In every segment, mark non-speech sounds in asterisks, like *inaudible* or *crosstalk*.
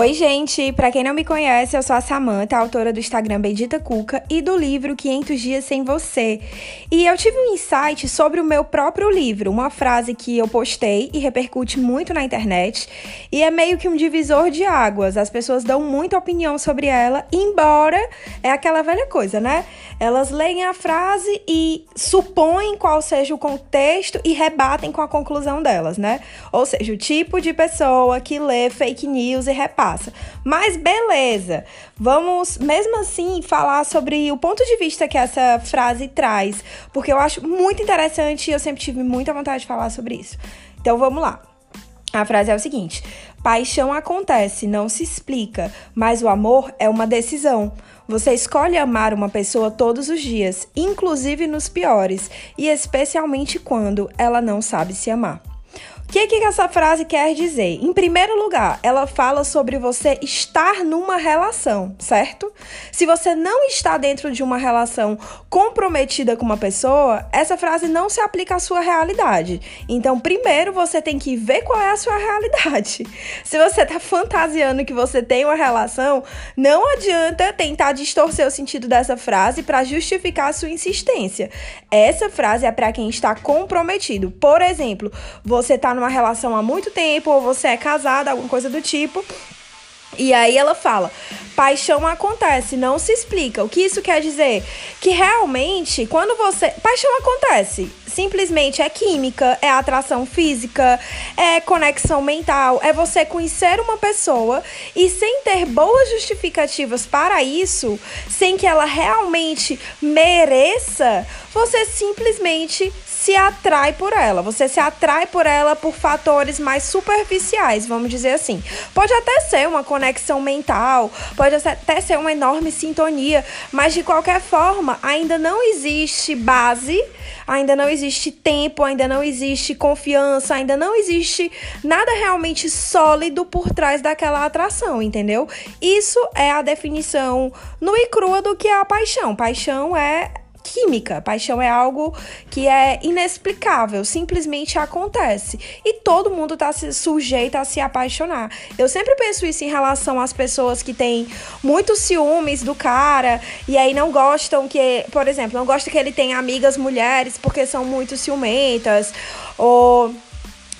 Oi, gente! Para quem não me conhece, eu sou a Samanta, autora do Instagram Bendita Cuca e do livro 500 Dias Sem Você. E eu tive um insight sobre o meu próprio livro, uma frase que eu postei e repercute muito na internet, e é meio que um divisor de águas. As pessoas dão muita opinião sobre ela, embora é aquela velha coisa, né? Elas leem a frase e supõem qual seja o contexto e rebatem com a conclusão delas, né? Ou seja, o tipo de pessoa que lê fake news e repassa passa. Mas beleza, vamos mesmo assim falar sobre o ponto de vista que essa frase traz, porque eu acho muito interessante e eu sempre tive muita vontade de falar sobre isso. Então vamos lá. A frase é o seguinte: Paixão acontece, não se explica, mas o amor é uma decisão. Você escolhe amar uma pessoa todos os dias, inclusive nos piores, e especialmente quando ela não sabe se amar. O que, que essa frase quer dizer? Em primeiro lugar, ela fala sobre você estar numa relação, certo? Se você não está dentro de uma relação comprometida com uma pessoa, essa frase não se aplica à sua realidade. Então, primeiro você tem que ver qual é a sua realidade. *laughs* Se você está fantasiando que você tem uma relação, não adianta tentar distorcer o sentido dessa frase para justificar a sua insistência. Essa frase é para quem está comprometido. Por exemplo, você está numa relação há muito tempo, ou você é casada, alguma coisa do tipo. E aí ela fala: paixão acontece, não se explica. O que isso quer dizer? Que realmente, quando você. Paixão acontece. Simplesmente é química, é atração física, é conexão mental, é você conhecer uma pessoa e sem ter boas justificativas para isso, sem que ela realmente mereça, você simplesmente se atrai por ela. Você se atrai por ela por fatores mais superficiais, vamos dizer assim. Pode até ser uma conexão mental, pode até ser uma enorme sintonia, mas de qualquer forma, ainda não existe base, ainda não existe tempo, ainda não existe confiança, ainda não existe nada realmente sólido por trás daquela atração, entendeu? Isso é a definição nua e crua do que é a paixão. Paixão é química. Paixão é algo que é inexplicável, simplesmente acontece. E todo mundo está sujeito a se apaixonar. Eu sempre penso isso em relação às pessoas que têm muitos ciúmes do cara e aí não gostam que, por exemplo, não gostam que ele tenha amigas mulheres porque são muito ciumentas ou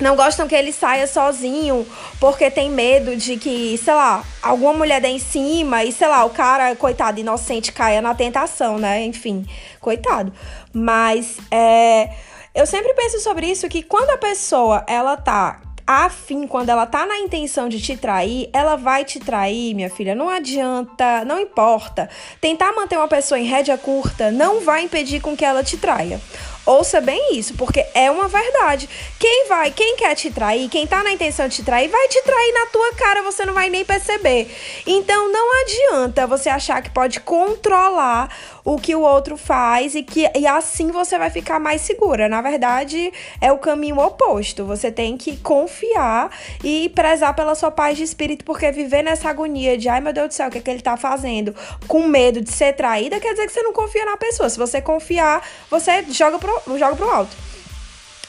não gostam que ele saia sozinho porque tem medo de que, sei lá, alguma mulher dê em cima e, sei lá, o cara, coitado, inocente, caia na tentação, né? Enfim, coitado. Mas é, eu sempre penso sobre isso que quando a pessoa ela tá afim, quando ela tá na intenção de te trair, ela vai te trair, minha filha. Não adianta, não importa. Tentar manter uma pessoa em rédea curta não vai impedir com que ela te traia. Ouça bem isso, porque é uma verdade. Quem vai, quem quer te trair, quem tá na intenção de te trair, vai te trair na tua cara, você não vai nem perceber. Então não adianta você achar que pode controlar o que o outro faz e que e assim você vai ficar mais segura. Na verdade, é o caminho oposto. Você tem que confiar e prezar pela sua paz de espírito, porque viver nessa agonia de ai meu Deus do céu, o que, é que ele tá fazendo, com medo de ser traída, quer dizer que você não confia na pessoa. Se você confiar, você joga pro joga pro alto.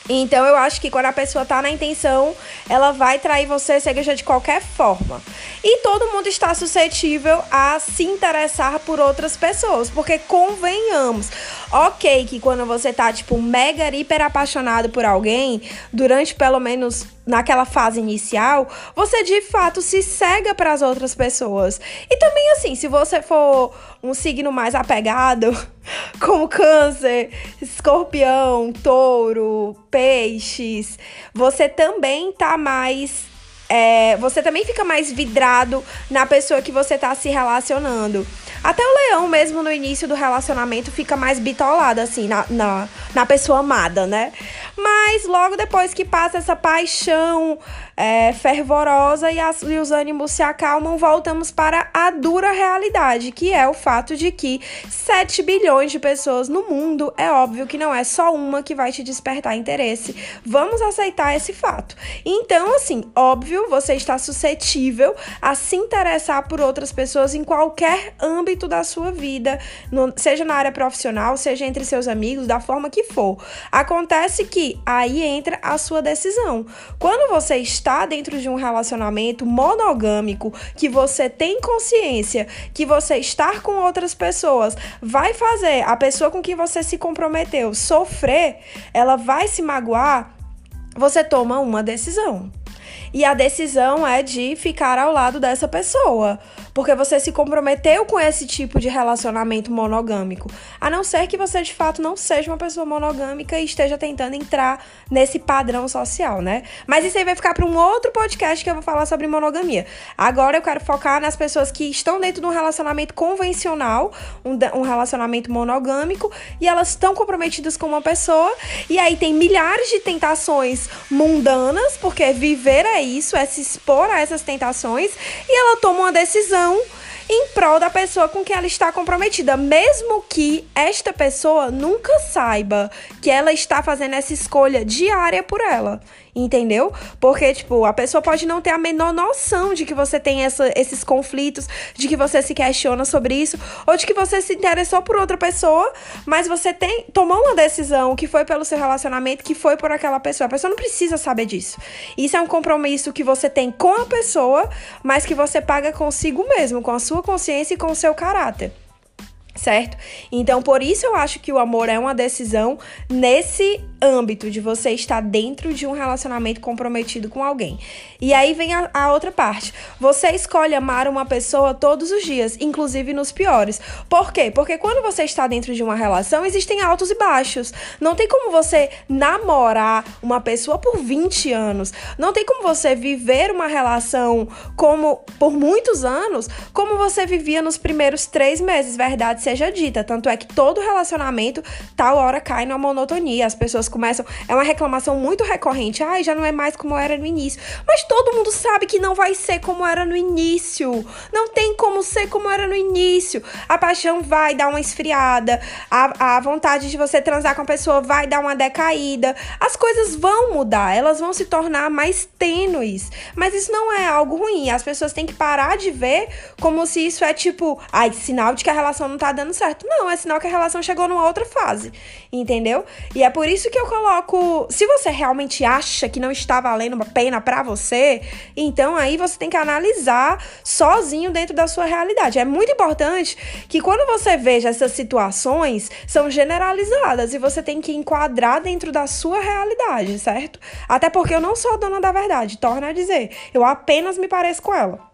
Então eu acho que quando a pessoa tá na intenção, ela vai trair você, seja de qualquer forma. E todo mundo está suscetível a se interessar por outras pessoas, porque convenhamos, ok que quando você tá tipo mega hiper apaixonado por alguém, durante pelo menos naquela fase inicial, você de fato se cega para as outras pessoas. E também assim, se você for um signo mais apegado, *laughs* como câncer, escorpião, touro, peixes, você também tá mais é, você também fica mais vidrado na pessoa que você tá se relacionando. Até o leão, mesmo no início do relacionamento, fica mais bitolado, assim, na, na, na pessoa amada, né? Mas logo depois que passa essa paixão é, fervorosa e, as, e os ânimos se acalmam, voltamos para a dura realidade, que é o fato de que 7 bilhões de pessoas no mundo, é óbvio que não é só uma que vai te despertar interesse. Vamos aceitar esse fato. Então, assim, óbvio, você está suscetível a se interessar por outras pessoas em qualquer âmbito da sua vida, no, seja na área profissional, seja entre seus amigos, da forma que for. Acontece que aí entra a sua decisão. Quando você está dentro de um relacionamento monogâmico, que você tem consciência que você estar com outras pessoas vai fazer a pessoa com quem você se comprometeu sofrer, ela vai se magoar, você toma uma decisão. E a decisão é de ficar ao lado dessa pessoa porque você se comprometeu com esse tipo de relacionamento monogâmico. A não ser que você de fato não seja uma pessoa monogâmica e esteja tentando entrar nesse padrão social, né? Mas isso aí vai ficar para um outro podcast que eu vou falar sobre monogamia. Agora eu quero focar nas pessoas que estão dentro de um relacionamento convencional, um, um relacionamento monogâmico, e elas estão comprometidas com uma pessoa, e aí tem milhares de tentações mundanas, porque viver é isso, é se expor a essas tentações, e ela toma uma decisão em prol da pessoa com quem ela está comprometida, mesmo que esta pessoa nunca saiba que ela está fazendo essa escolha diária por ela. Entendeu? Porque, tipo, a pessoa pode não ter a menor noção de que você tem essa, esses conflitos, de que você se questiona sobre isso, ou de que você se interessou por outra pessoa, mas você tem tomou uma decisão que foi pelo seu relacionamento, que foi por aquela pessoa. A pessoa não precisa saber disso. Isso é um compromisso que você tem com a pessoa, mas que você paga consigo mesmo, com a sua consciência e com o seu caráter certo? Então, por isso eu acho que o amor é uma decisão nesse âmbito de você estar dentro de um relacionamento comprometido com alguém. E aí vem a, a, outra parte. Você escolhe amar uma pessoa todos os dias, inclusive nos piores. Por quê? Porque quando você está dentro de uma relação, existem altos e baixos. Não tem como você namorar uma pessoa por 20 anos. Não tem como você viver uma relação como por muitos anos, como você vivia nos primeiros três meses, verdade seja dita. Tanto é que todo relacionamento, tal hora cai numa monotonia. As pessoas começam. É uma reclamação muito recorrente. Ai, já não é mais como era no início. Mas todo mundo sabe que não vai ser como era no início. Não tem como ser como era no início. A paixão vai dar uma esfriada. A, a vontade de você transar com a pessoa vai dar uma decaída. As coisas vão mudar. Elas vão se tornar mais tênues. Mas isso não é algo ruim. As pessoas têm que parar de ver como se isso é tipo, ai, sinal de que a relação não tá dando certo. Não, é sinal que a relação chegou numa outra fase. Entendeu? E é por isso que eu coloco. Se você realmente acha que não está valendo a pena para você, então aí você tem que analisar sozinho dentro da sua realidade. É muito importante que quando você veja essas situações, são generalizadas e você tem que enquadrar dentro da sua realidade, certo? Até porque eu não sou a dona da verdade, torna a dizer. Eu apenas me pareço com ela.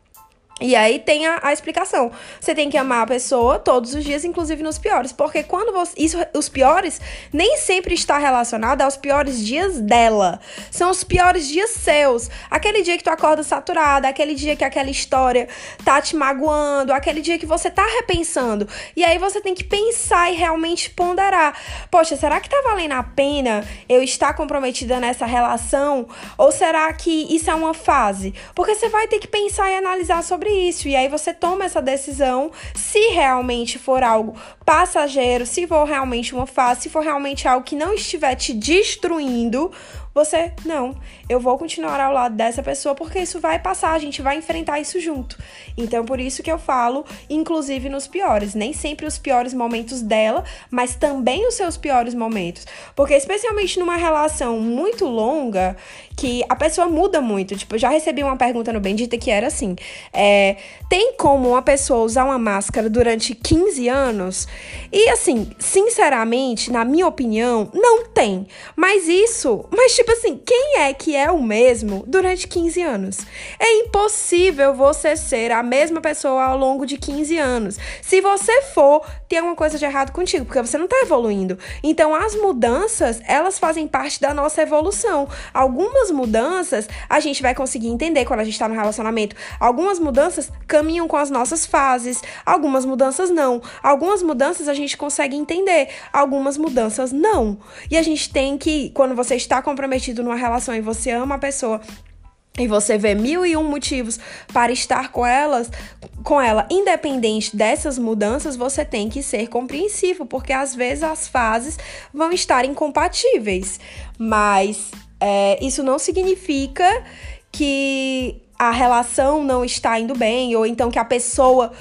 E aí tem a, a, explicação. Você tem que amar a pessoa todos os dias, inclusive nos piores. Porque quando você. Isso, os piores nem sempre está relacionado aos piores dias dela. São os piores dias seus. Aquele dia que tu acorda saturada, aquele dia que aquela história tá te magoando, aquele dia que você tá repensando. E aí você tem que pensar e realmente ponderar. Poxa, será que tá valendo a pena eu estar comprometida nessa relação? Ou será que isso é uma fase? Porque você vai ter que pensar e analisar sobre sobre isso. E aí você toma essa decisão se realmente for algo passageiro, se for realmente uma fase, se for realmente algo que não estiver te destruindo, você, não, eu vou continuar ao lado dessa pessoa porque isso vai passar, a gente vai enfrentar isso junto. Então, por isso que eu falo, inclusive nos piores, nem sempre os piores momentos dela, mas também os seus piores momentos. Porque, especialmente numa relação muito longa, que a pessoa muda muito. Tipo, eu já recebi uma pergunta no Bendita que era assim: é, tem como uma pessoa usar uma máscara durante 15 anos? E assim, sinceramente, na minha opinião, não tem. Mas isso, mas tipo assim, quem é que é o mesmo durante 15 anos? É impossível você ser a mesma pessoa ao longo de 15 anos. Se você for, tem alguma coisa de errado contigo, porque você não tá evoluindo. Então, as mudanças, elas fazem parte da nossa evolução. Algumas mudanças a gente vai conseguir entender quando a gente tá no relacionamento. Algumas mudanças caminham com as nossas fases, algumas mudanças não. Algumas mudanças a gente consegue entender. Algumas mudanças não. E a gente tem que, quando você está comprometido numa relação e você ama a pessoa, e você vê mil e um motivos para estar com elas, com ela, independente dessas mudanças, você tem que ser compreensivo, porque às vezes as fases vão estar incompatíveis. Mas é, isso não significa que a relação não está indo bem, ou então que a pessoa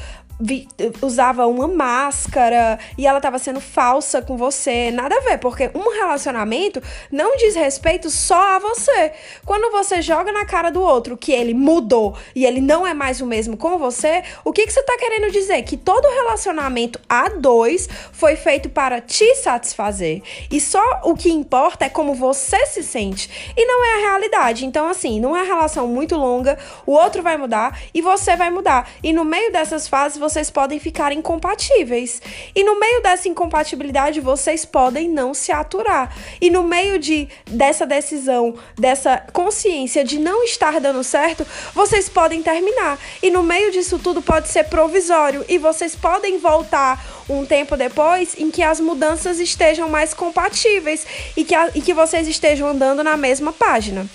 usava uma máscara e ela estava sendo falsa com você. Nada a ver, porque um relacionamento não diz respeito só a você. Quando você joga na cara do outro que ele mudou e ele não é mais o mesmo com você, o que, que você está querendo dizer? Que todo relacionamento a dois foi feito para te satisfazer. E só o que importa é como você se sente. E não é a realidade. Então, assim, numa relação muito longa, o outro vai mudar e você vai mudar. E no meio dessas fases, vocês podem ficar incompatíveis. E no meio dessa incompatibilidade, vocês podem não se aturar. E no meio de dessa decisão, dessa consciência de não estar dando certo, vocês podem terminar. E no meio disso tudo pode ser provisório e vocês podem voltar um tempo depois em que as mudanças estejam mais compatíveis e que, a, e que vocês estejam andando na mesma página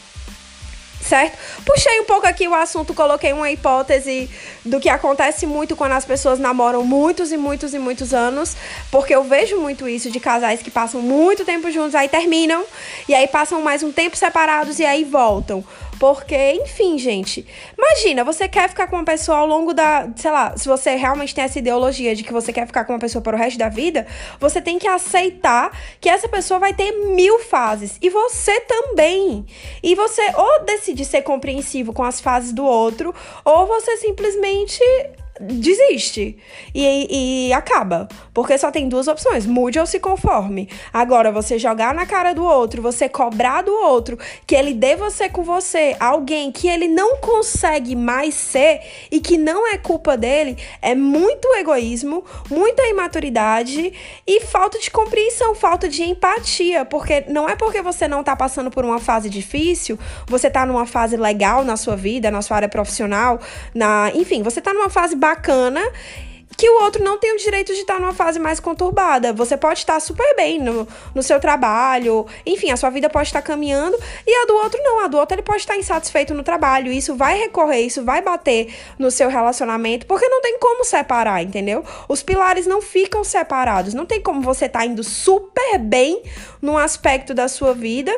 certo? Puxei um pouco aqui o assunto, coloquei uma hipótese do que acontece muito quando as pessoas namoram muitos e muitos e muitos anos, porque eu vejo muito isso de casais que passam muito tempo juntos, aí terminam, e aí passam mais um tempo separados e aí voltam. Porque, enfim, gente, imagina, você quer ficar com uma pessoa ao longo da, sei lá, se você realmente tem essa ideologia de que você quer ficar com uma pessoa para o resto da vida, você tem que aceitar que essa pessoa vai ter mil fases e você também. E você ou decide ser compreensivo com as fases do outro, ou você simplesmente desiste e, e acaba. Porque só tem duas opções: mude ou se conforme. Agora, você jogar na cara do outro, você cobrar do outro que ele dê você com você, alguém que ele não consegue mais ser e que não é culpa dele, é muito egoísmo, muita imaturidade e falta de compreensão, falta de empatia. Porque não é porque você não tá passando por uma fase difícil, você tá numa fase legal na sua vida, na sua área profissional, na, enfim, você tá numa fase bacana que o outro não tem o direito de estar numa fase mais conturbada. Você pode estar super bem no, no seu trabalho, enfim, a sua vida pode estar caminhando, e a do outro não. A do outro ele pode estar insatisfeito no trabalho. Isso vai recorrer, isso vai bater no seu relacionamento, porque não tem como separar, entendeu? Os pilares não ficam separados. Não tem como você estar tá indo super bem num aspecto da sua vida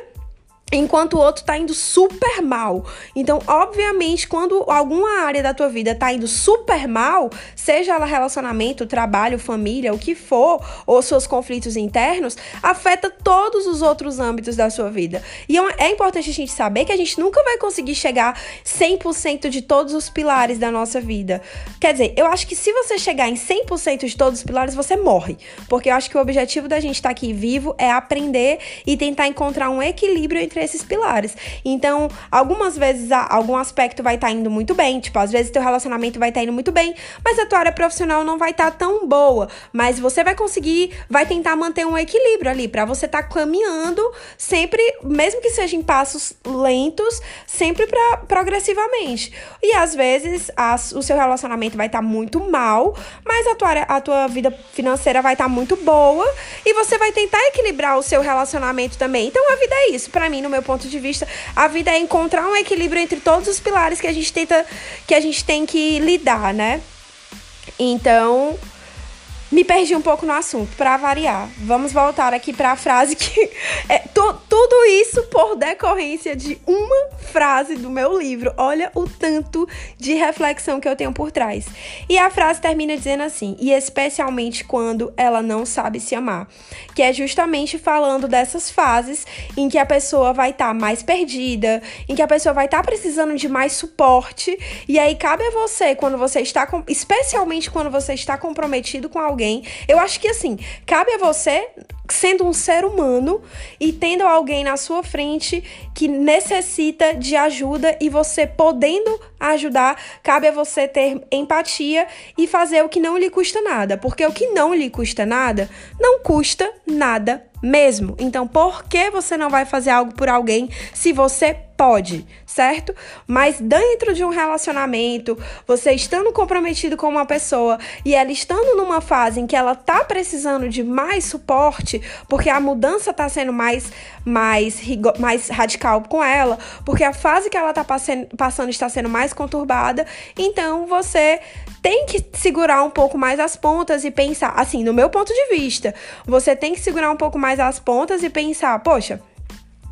enquanto o outro tá indo super mal. Então, obviamente, quando alguma área da tua vida tá indo super mal, seja ela relacionamento, trabalho, família, o que for, ou seus conflitos internos, afeta todos os outros âmbitos da sua vida. E é, é importante a gente saber que a gente nunca vai conseguir chegar 100% de todos os pilares da nossa vida. Quer dizer, eu acho que se você chegar em 100% de todos os pilares, você morre. Porque eu acho que o objetivo da gente estar tá aqui vivo é aprender e tentar encontrar um equilíbrio entre esses pilares. Então, algumas vezes algum aspecto vai estar tá indo muito bem, tipo, às vezes teu relacionamento vai estar tá indo muito bem, mas a tua área profissional não vai estar tá tão boa, mas você vai conseguir, vai tentar manter um equilíbrio ali para você estar tá caminhando sempre, mesmo que seja em passos lentos, sempre para progressivamente. E às vezes as, o seu relacionamento vai estar tá muito mal, mas a tua, área, a tua vida financeira vai estar tá muito boa e você vai tentar equilibrar o seu relacionamento também. Então a vida é isso, para mim, no meu ponto de vista, a vida é encontrar um equilíbrio entre todos os pilares que a gente tenta, que a gente tem que lidar, né? Então, me perdi um pouco no assunto, para variar. Vamos voltar aqui para a frase que *laughs* é tu, tudo isso por decorrência de uma frase do meu livro. Olha o tanto de reflexão que eu tenho por trás. E a frase termina dizendo assim: "E especialmente quando ela não sabe se amar", que é justamente falando dessas fases em que a pessoa vai estar tá mais perdida, em que a pessoa vai estar tá precisando de mais suporte, e aí cabe a você quando você está com, especialmente quando você está comprometido com alguém alguém. Eu acho que assim, cabe a você sendo um ser humano e tendo alguém na sua frente que necessita de ajuda e você podendo ajudar, cabe a você ter empatia e fazer o que não lhe custa nada, porque o que não lhe custa nada não custa nada mesmo. Então, por que você não vai fazer algo por alguém se você pode, certo? Mas dentro de um relacionamento, você estando comprometido com uma pessoa e ela estando numa fase em que ela tá precisando de mais suporte, porque a mudança tá sendo mais mais mais radical com ela, porque a fase que ela tá passando, passando está sendo mais conturbada, então você tem que segurar um pouco mais as pontas e pensar, assim, no meu ponto de vista, você tem que segurar um pouco mais as pontas e pensar, poxa,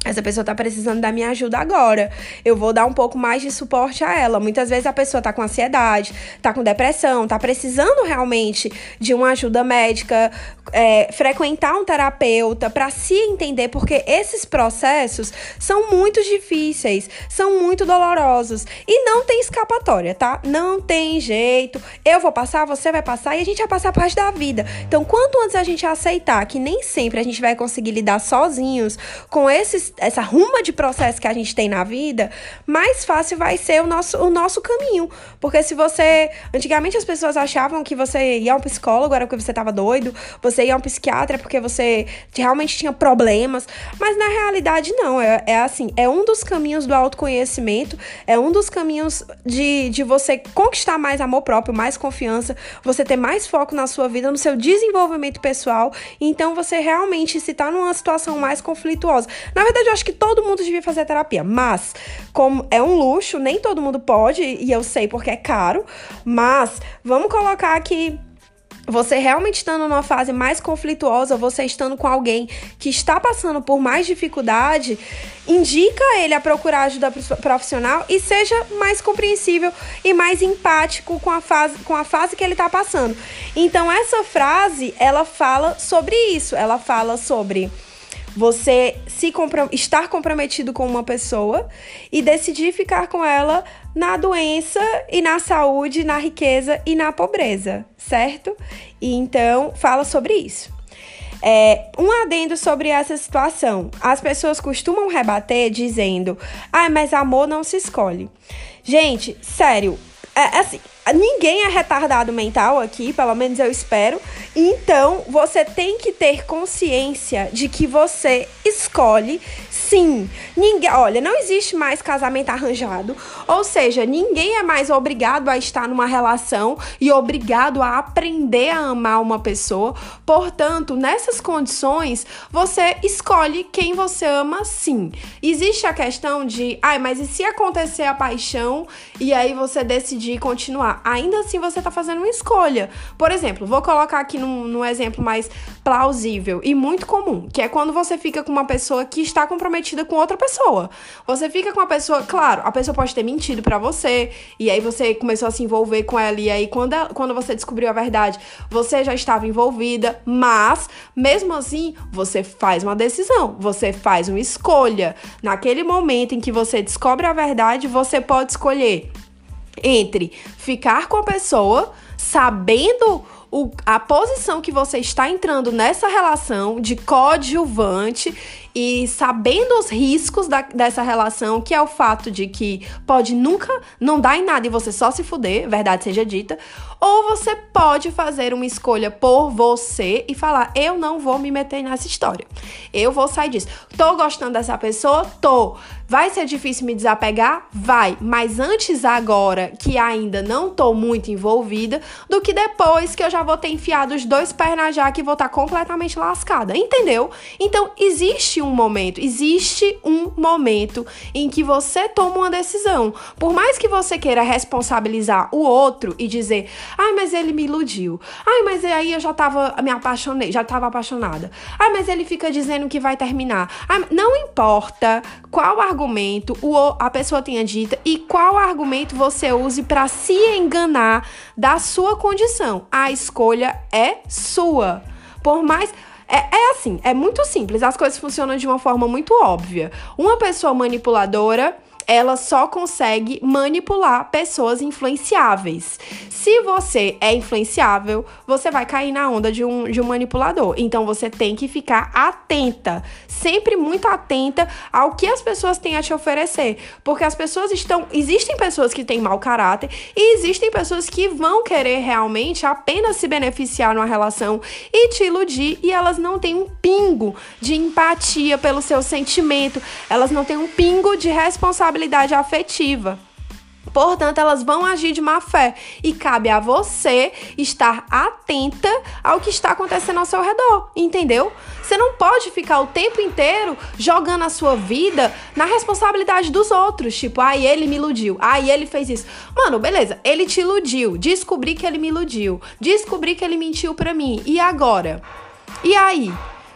essa pessoa tá precisando da minha ajuda agora. Eu vou dar um pouco mais de suporte a ela. Muitas vezes a pessoa tá com ansiedade, tá com depressão, tá precisando realmente de uma ajuda médica, é, frequentar um terapeuta para se entender, porque esses processos são muito difíceis, são muito dolorosos e não tem escapatória, tá? Não tem jeito. Eu vou passar, você vai passar e a gente vai passar parte da vida. Então, quanto antes a gente aceitar que nem sempre a gente vai conseguir lidar sozinhos com esses, essa ruma de processo que a gente tem na vida, mais fácil vai ser o nosso, o nosso caminho. Porque se você. Antigamente as pessoas achavam que você ia ao psicólogo, era porque você estava doido, você você ia a um psiquiatra porque você realmente tinha problemas, mas na realidade não, é, é assim, é um dos caminhos do autoconhecimento, é um dos caminhos de, de você conquistar mais amor próprio, mais confiança, você ter mais foco na sua vida, no seu desenvolvimento pessoal, então você realmente se tá numa situação mais conflituosa. Na verdade, eu acho que todo mundo devia fazer terapia, mas como é um luxo, nem todo mundo pode, e eu sei porque é caro, mas vamos colocar aqui você realmente estando numa fase mais conflituosa, você estando com alguém que está passando por mais dificuldade, indica ele a procurar ajuda profissional e seja mais compreensível e mais empático com a fase, com a fase que ele está passando. Então essa frase, ela fala sobre isso, ela fala sobre você se estar comprometido com uma pessoa e decidir ficar com ela na doença e na saúde, na riqueza e na pobreza, certo? E então fala sobre isso. É, um adendo sobre essa situação. As pessoas costumam rebater dizendo: ah, mas amor não se escolhe. Gente, sério, é, é assim, ninguém é retardado mental aqui, pelo menos eu espero. Então, você tem que ter consciência de que você escolhe sim. Ninguém, olha, não existe mais casamento arranjado, ou seja, ninguém é mais obrigado a estar numa relação e obrigado a aprender a amar uma pessoa. Portanto, nessas condições, você escolhe quem você ama sim. Existe a questão de, ai, mas e se acontecer a paixão e aí você decidir continuar? Ainda assim você tá fazendo uma escolha. Por exemplo, vou colocar aqui num, num exemplo mais plausível e muito comum, que é quando você fica com uma pessoa que está comprometida com outra pessoa. Você fica com a pessoa, claro, a pessoa pode ter mentido para você, e aí você começou a se envolver com ela, e aí quando, ela, quando você descobriu a verdade, você já estava envolvida, mas mesmo assim, você faz uma decisão, você faz uma escolha. Naquele momento em que você descobre a verdade, você pode escolher entre ficar com a pessoa sabendo o, a posição que você está entrando nessa relação de coadjuvante e sabendo os riscos da, dessa relação, que é o fato de que pode nunca não dar em nada e você só se fuder, verdade seja dita, ou você pode fazer uma escolha por você e falar: eu não vou me meter nessa história. Eu vou sair disso. Tô gostando dessa pessoa? Tô. Vai ser difícil me desapegar? Vai. Mas antes agora, que ainda não tô muito envolvida, do que depois que eu já vou ter enfiado os dois pés na jaca e vou estar tá completamente lascada. Entendeu? Então, existe um momento, existe um momento em que você toma uma decisão. Por mais que você queira responsabilizar o outro e dizer, ai, mas ele me iludiu. Ai, mas aí eu já tava, me apaixonei, já tava apaixonada. Ai, mas ele fica dizendo que vai terminar. Ai, não importa qual argumento argumento a pessoa tenha dito e qual argumento você use para se enganar da sua condição. A escolha é sua. Por mais. É, é assim, é muito simples, as coisas funcionam de uma forma muito óbvia. Uma pessoa manipuladora ela só consegue manipular pessoas influenciáveis. Se você é influenciável, você vai cair na onda de um, de um manipulador. Então você tem que ficar atenta, sempre muito atenta ao que as pessoas têm a te oferecer. Porque as pessoas estão. Existem pessoas que têm mau caráter e existem pessoas que vão querer realmente apenas se beneficiar numa relação e te iludir e elas não têm um pingo de empatia pelo seu sentimento, elas não têm um pingo de responsabilidade responsabilidade afetiva. Portanto, elas vão agir de má fé e cabe a você estar atenta ao que está acontecendo ao seu redor, entendeu? Você não pode ficar o tempo inteiro jogando a sua vida na responsabilidade dos outros, tipo, ai, ah, ele me iludiu, ai, ah, ele fez isso. Mano, beleza, ele te iludiu, descobri que ele me iludiu, descobri que ele mentiu pra mim. E agora? E aí?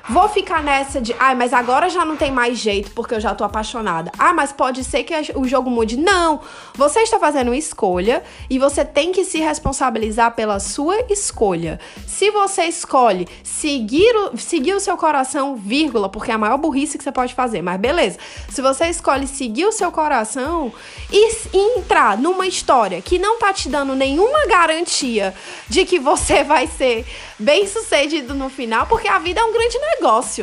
Vou ficar nessa de, ai, mas agora já não tem mais jeito porque eu já tô apaixonada. Ah, mas pode ser que o jogo mude. Não! Você está fazendo uma escolha e você tem que se responsabilizar pela sua escolha. Se você escolhe seguir o, seguir o seu coração, vírgula, porque é a maior burrice que você pode fazer, mas beleza. Se você escolhe seguir o seu coração e, e entrar numa história que não tá te dando nenhuma garantia de que você *laughs* vai ser bem sucedido no final, porque a vida é um grande negócio,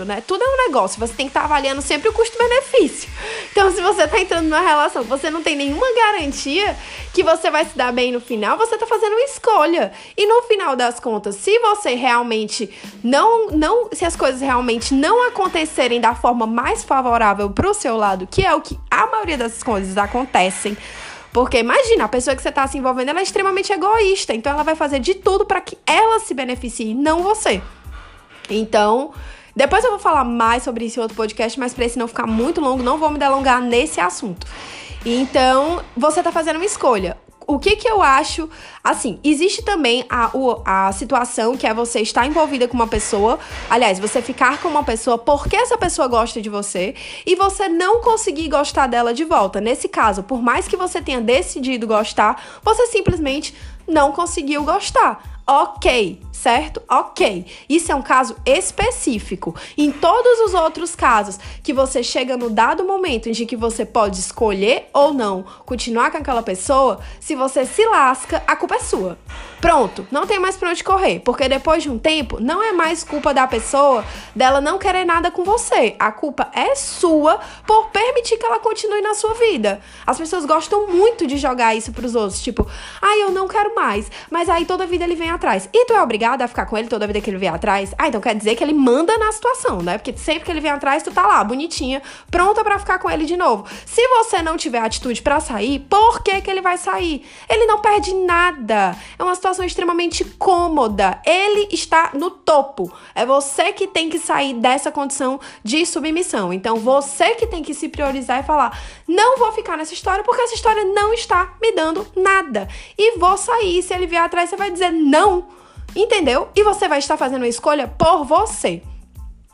né? Tudo é um negócio. Você tem que estar tá avaliando sempre o custo-benefício. Então, se você tá entrando numa relação, você não tem nenhuma garantia que você vai se dar bem no final, você tá fazendo uma escolha. E no final das contas, se você realmente não, não, se as coisas realmente não acontecerem da forma mais favorável pro seu lado, que é o que a maioria das coisas acontecem, porque imagina, a pessoa que você está se envolvendo, ela é extremamente egoísta. Então ela vai fazer de tudo para que ela se beneficie, não você. Então, depois eu vou falar mais sobre isso em outro podcast, mas para esse não ficar muito longo, não vou me delongar nesse assunto. Então, você está fazendo uma escolha o que que eu acho? Assim, existe também a, a situação que é você estar envolvida com uma pessoa, aliás, você ficar com uma pessoa porque essa pessoa gosta de você e você não conseguir gostar dela de volta. Nesse caso, por mais que você tenha decidido gostar, você simplesmente não conseguiu gostar. Ok, certo? Ok. Isso é um caso específico. Em todos os outros casos que você chega no dado momento em que você pode escolher ou não continuar com aquela pessoa, se você se lasca, a culpa é sua. Pronto, não tem mais pra onde correr, porque depois de um tempo não é mais culpa da pessoa dela não querer nada com você. A culpa é sua por permitir que ela continue na sua vida. As pessoas gostam muito de jogar isso pros outros, tipo, ai, ah, eu não quero mais, mas aí toda vida ele vem atrás. E tu é obrigado obrigada a ficar com ele toda vida que ele vier atrás. Ah, então quer dizer que ele manda na situação, né? Porque sempre que ele vem atrás, tu tá lá, bonitinha, pronta para ficar com ele de novo. Se você não tiver atitude para sair, por que que ele vai sair? Ele não perde nada. É uma situação extremamente cômoda. Ele está no topo. É você que tem que sair dessa condição de submissão. Então, você que tem que se priorizar e falar: não vou ficar nessa história porque essa história não está me dando nada. E vou sair. Se ele vier atrás, você vai dizer não. Entendeu? E você vai estar fazendo uma escolha por você.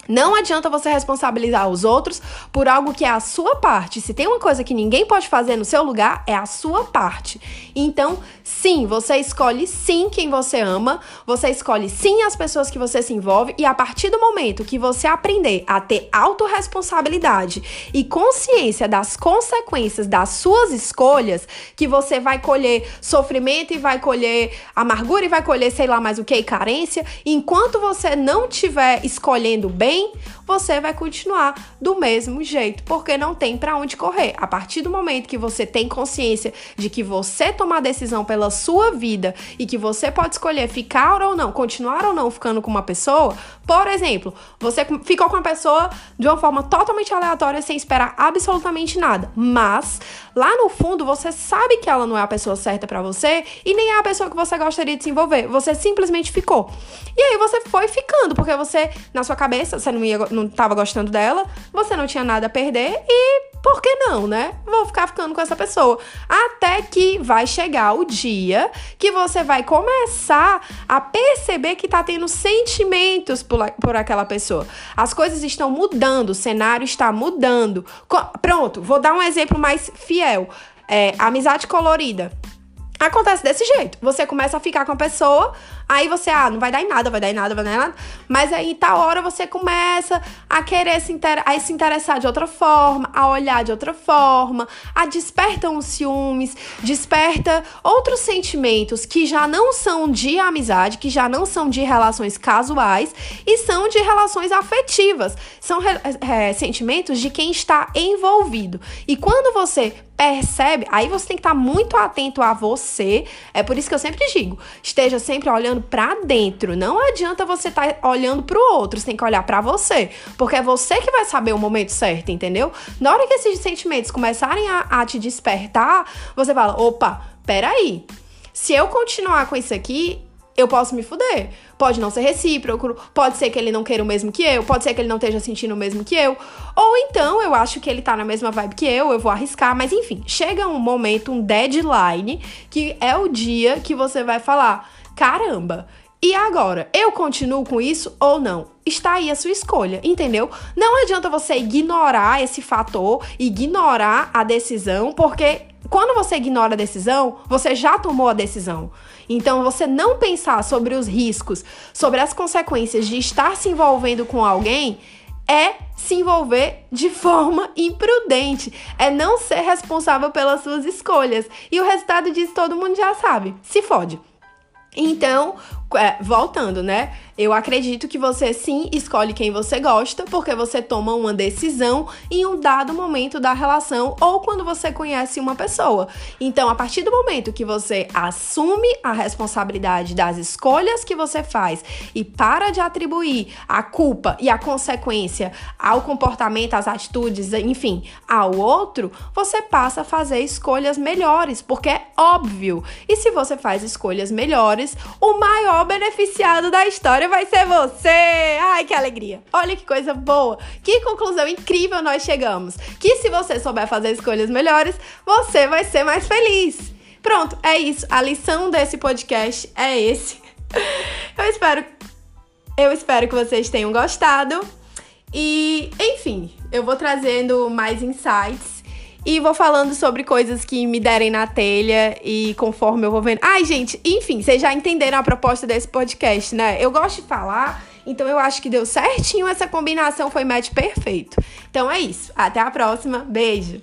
Não adianta você responsabilizar os outros por algo que é a sua parte. Se tem uma coisa que ninguém pode fazer no seu lugar, é a sua parte. Então, sim, você escolhe sim quem você ama, você escolhe sim as pessoas que você se envolve, e a partir do momento que você aprender a ter autorresponsabilidade e consciência das consequências das suas escolhas, que você vai colher sofrimento e vai colher amargura e vai colher sei lá mais o que, carência, enquanto você não estiver escolhendo bem, bem, você vai continuar do mesmo jeito, porque não tem para onde correr. A partir do momento que você tem consciência de que você tomar decisão pela sua vida e que você pode escolher ficar ou não, continuar ou não ficando com uma pessoa, por exemplo, você ficou com uma pessoa de uma forma totalmente aleatória sem esperar absolutamente nada, mas lá no fundo você sabe que ela não é a pessoa certa para você e nem é a pessoa que você gostaria de se envolver. Você simplesmente ficou. E aí você foi ficando, porque você na sua cabeça você não ia não tava gostando dela, você não tinha nada a perder e por que não, né? Vou ficar ficando com essa pessoa. Até que vai chegar o dia que você vai começar a perceber que tá tendo sentimentos por, por aquela pessoa. As coisas estão mudando, o cenário está mudando. Pronto, vou dar um exemplo mais fiel. É, amizade colorida. Acontece desse jeito. Você começa a ficar com a pessoa, aí você, ah, não vai dar em nada, vai dar em nada, vai dar em nada. Mas aí, tal hora, você começa a querer se, inter a se interessar de outra forma, a olhar de outra forma, a desperta os ciúmes, desperta outros sentimentos que já não são de amizade, que já não são de relações casuais e são de relações afetivas. São é, sentimentos de quem está envolvido. E quando você percebe, aí você tem que estar muito atento a você. É por isso que eu sempre digo, esteja sempre olhando para dentro. Não adianta você estar tá olhando para o outro, você tem que olhar para você, porque é você que vai saber o momento certo, entendeu? Na hora que esses sentimentos começarem a, a te despertar, você fala: opa, peraí. Se eu continuar com isso aqui, eu posso me fuder. Pode não ser recíproco, pode ser que ele não queira o mesmo que eu, pode ser que ele não esteja sentindo o mesmo que eu. Ou então eu acho que ele tá na mesma vibe que eu, eu vou arriscar, mas enfim, chega um momento, um deadline, que é o dia que você vai falar: caramba, E agora, eu continuo com isso ou não? Está aí a sua escolha, entendeu? Não adianta você ignorar esse fator, ignorar a decisão, porque quando você ignora a decisão, você já tomou a decisão. Então, você não pensar sobre os riscos, sobre as consequências de estar se envolvendo com alguém, é se envolver de forma *laughs* imprudente, é não ser responsável pelas suas escolhas. E o resultado disso todo mundo já sabe: se fode. Então, é, voltando, né? Eu acredito que você sim escolhe quem você gosta, porque você toma uma decisão em um dado momento da relação ou quando você conhece uma pessoa. Então, a partir do momento que você assume a responsabilidade das escolhas que você faz e para de atribuir a culpa e a consequência ao comportamento, às atitudes, enfim, ao outro, você passa a fazer escolhas melhores, porque é óbvio. E se você faz escolhas melhores, o maior beneficiado da história vai ser você! Ai, que alegria! Olha que coisa boa! Que conclusão incrível nós chegamos! Que se você souber fazer escolhas melhores, você vai ser mais feliz! Pronto, é isso. A lição desse podcast é esse. *laughs* Eu espero, eu espero que vocês tenham gostado. E, enfim, eu vou trazendo mais insights e vou falando sobre coisas que me derem na telha e conforme eu vou vendo. Ai, gente, enfim, vocês já entenderam a proposta desse podcast, né? Eu gosto de falar, então eu acho que deu certinho essa combinação, foi match perfeito. Então é isso. Até a próxima. Beijo.